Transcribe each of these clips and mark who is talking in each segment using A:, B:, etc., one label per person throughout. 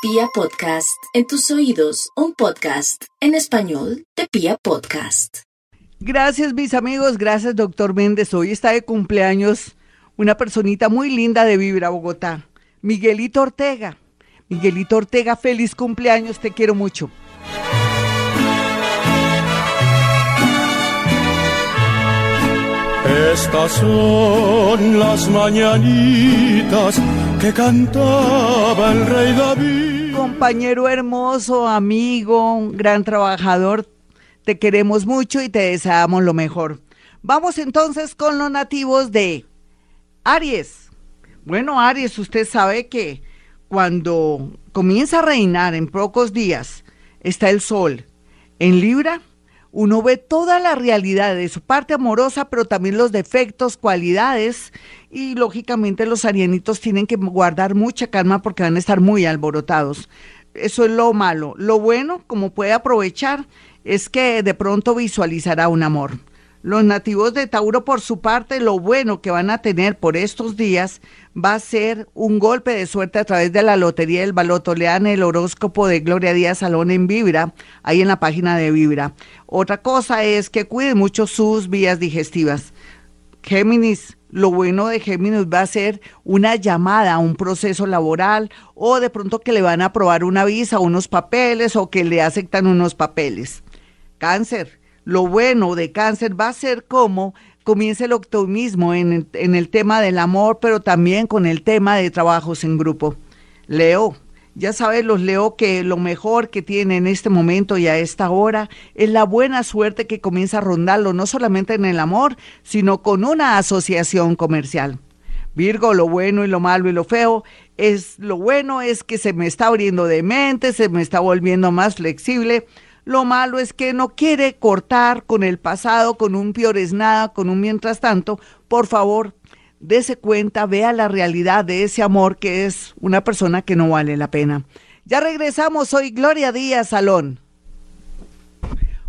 A: Pia Podcast, en tus oídos, un podcast en español de Pia Podcast.
B: Gracias mis amigos, gracias doctor Méndez. Hoy está de cumpleaños una personita muy linda de Vibra, Bogotá, Miguelito Ortega. Miguelito Ortega, feliz cumpleaños, te quiero mucho.
C: Estas son las mañanitas que cantaba el rey David.
B: Compañero hermoso, amigo, gran trabajador, te queremos mucho y te deseamos lo mejor. Vamos entonces con los nativos de Aries. Bueno, Aries, usted sabe que cuando comienza a reinar en pocos días está el sol en Libra uno ve toda la realidad de su parte amorosa, pero también los defectos, cualidades, y lógicamente los arianitos tienen que guardar mucha calma porque van a estar muy alborotados. Eso es lo malo. Lo bueno, como puede aprovechar, es que de pronto visualizará un amor. Los nativos de Tauro, por su parte, lo bueno que van a tener por estos días va a ser un golpe de suerte a través de la Lotería del Baloto. Lean el horóscopo de Gloria Díaz Salón en Vibra, ahí en la página de Vibra. Otra cosa es que cuiden mucho sus vías digestivas. Géminis, lo bueno de Géminis va a ser una llamada a un proceso laboral o de pronto que le van a aprobar una visa, unos papeles o que le aceptan unos papeles. Cáncer, lo bueno de cáncer va a ser como comience el optimismo en, en el tema del amor, pero también con el tema de trabajos en grupo. Leo, ya sabes los Leo que lo mejor que tiene en este momento y a esta hora es la buena suerte que comienza a rondarlo, no solamente en el amor, sino con una asociación comercial. Virgo, lo bueno y lo malo y lo feo es lo bueno es que se me está abriendo de mente, se me está volviendo más flexible, lo malo es que no quiere cortar con el pasado, con un piores nada, con un mientras tanto. Por favor, dése cuenta, vea la realidad de ese amor que es una persona que no vale la pena. Ya regresamos, soy Gloria Díaz Salón.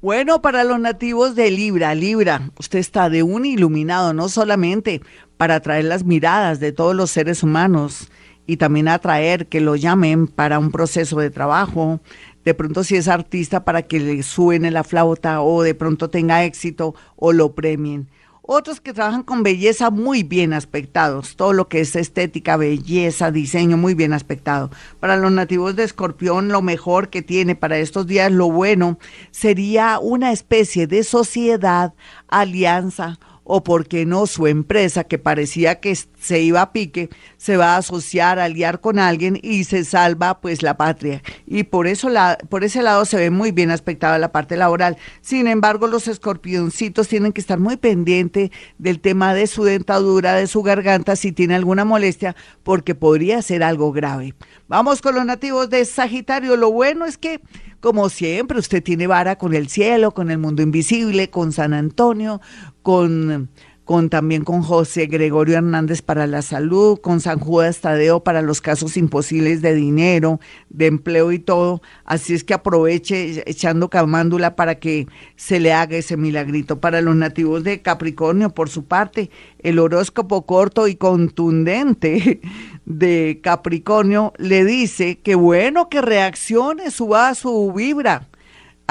B: Bueno, para los nativos de Libra, Libra, usted está de un iluminado, no solamente para atraer las miradas de todos los seres humanos y también atraer que lo llamen para un proceso de trabajo, de pronto si es artista para que le suene la flauta o de pronto tenga éxito o lo premien. Otros que trabajan con belleza muy bien aspectados, todo lo que es estética, belleza, diseño muy bien aspectado. Para los nativos de Escorpión, lo mejor que tiene para estos días, lo bueno, sería una especie de sociedad, alianza o por qué no su empresa que parecía que se iba a pique, se va a asociar, a aliar con alguien y se salva pues la patria. Y por eso la, por ese lado se ve muy bien aspectada la parte laboral. Sin embargo, los escorpioncitos tienen que estar muy pendientes del tema de su dentadura, de su garganta, si tiene alguna molestia, porque podría ser algo grave. Vamos con los nativos de Sagitario. Lo bueno es que como siempre, usted tiene vara con el cielo, con el mundo invisible, con San Antonio, con, con también con José Gregorio Hernández para la salud, con San Judas Tadeo para los casos imposibles de dinero, de empleo y todo. Así es que aproveche echando camándula para que se le haga ese milagrito. Para los nativos de Capricornio, por su parte, el horóscopo corto y contundente de Capricornio le dice que bueno que reaccione, suba su vibra.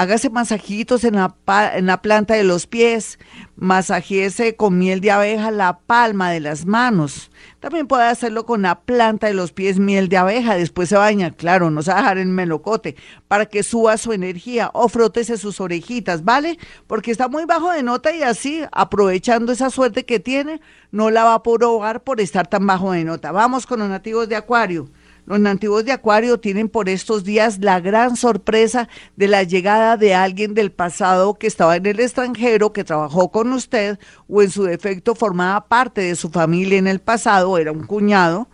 B: Hágase masajitos en la, en la planta de los pies, masajese con miel de abeja la palma de las manos. También puede hacerlo con la planta de los pies, miel de abeja. Después se baña, claro, no se va a dejar en melocote, para que suba su energía. O frótese sus orejitas, ¿vale? Porque está muy bajo de nota y así, aprovechando esa suerte que tiene, no la va a probar por estar tan bajo de nota. Vamos con los nativos de Acuario. Los nativos de Acuario tienen por estos días la gran sorpresa de la llegada de alguien del pasado que estaba en el extranjero, que trabajó con usted o en su defecto formaba parte de su familia en el pasado, era un cuñado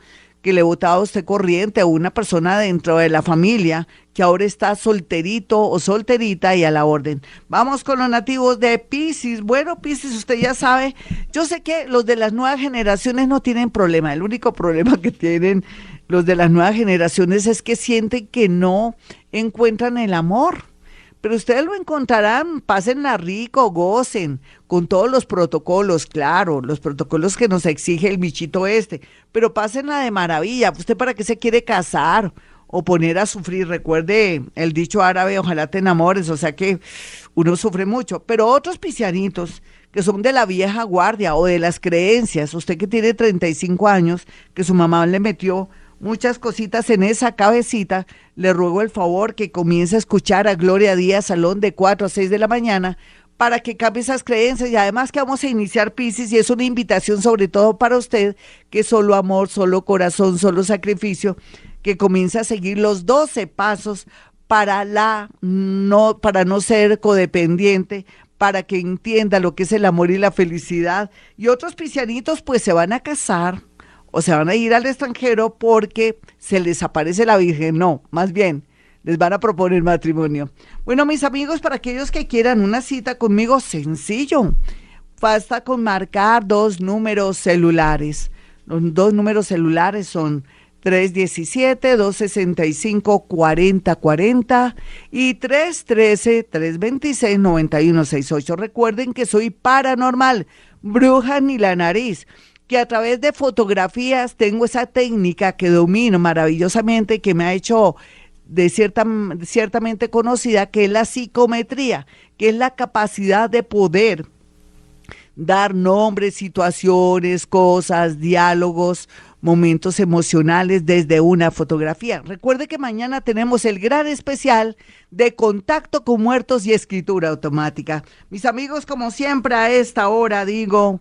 B: que le votaba usted corriente a una persona dentro de la familia que ahora está solterito o solterita y a la orden. Vamos con los nativos de Pisces. Bueno, Pisces, usted ya sabe, yo sé que los de las nuevas generaciones no tienen problema, el único problema que tienen los de las nuevas generaciones es que sienten que no encuentran el amor. Pero ustedes lo encontrarán, pásenla rico, gocen, con todos los protocolos, claro, los protocolos que nos exige el bichito este, pero pásenla de maravilla. ¿Usted para qué se quiere casar? o poner a sufrir. Recuerde el dicho árabe, ojalá te enamores, o sea que uno sufre mucho. Pero otros pisianitos que son de la vieja guardia o de las creencias, usted que tiene 35 años, que su mamá le metió muchas cositas en esa cabecita, le ruego el favor que comience a escuchar a Gloria Díaz Salón de 4 a 6 de la mañana para que cambie esas creencias. Y además que vamos a iniciar Pisces y es una invitación sobre todo para usted que solo amor, solo corazón, solo sacrificio, que comience a seguir los 12 pasos para la no para no ser codependiente, para que entienda lo que es el amor y la felicidad. Y otros piscianitos pues se van a casar o se van a ir al extranjero porque se les aparece la Virgen, no, más bien les van a proponer matrimonio. Bueno, mis amigos, para aquellos que quieran una cita conmigo, sencillo. Basta con marcar dos números celulares. Los dos números celulares son 317-265-4040 y 313-326-9168. Recuerden que soy paranormal, bruja ni la nariz que a través de fotografías tengo esa técnica que domino maravillosamente, que me ha hecho de cierta, ciertamente conocida, que es la psicometría, que es la capacidad de poder dar nombres, situaciones, cosas, diálogos, momentos emocionales desde una fotografía. Recuerde que mañana tenemos el gran especial de contacto con muertos y escritura automática. Mis amigos, como siempre a esta hora digo,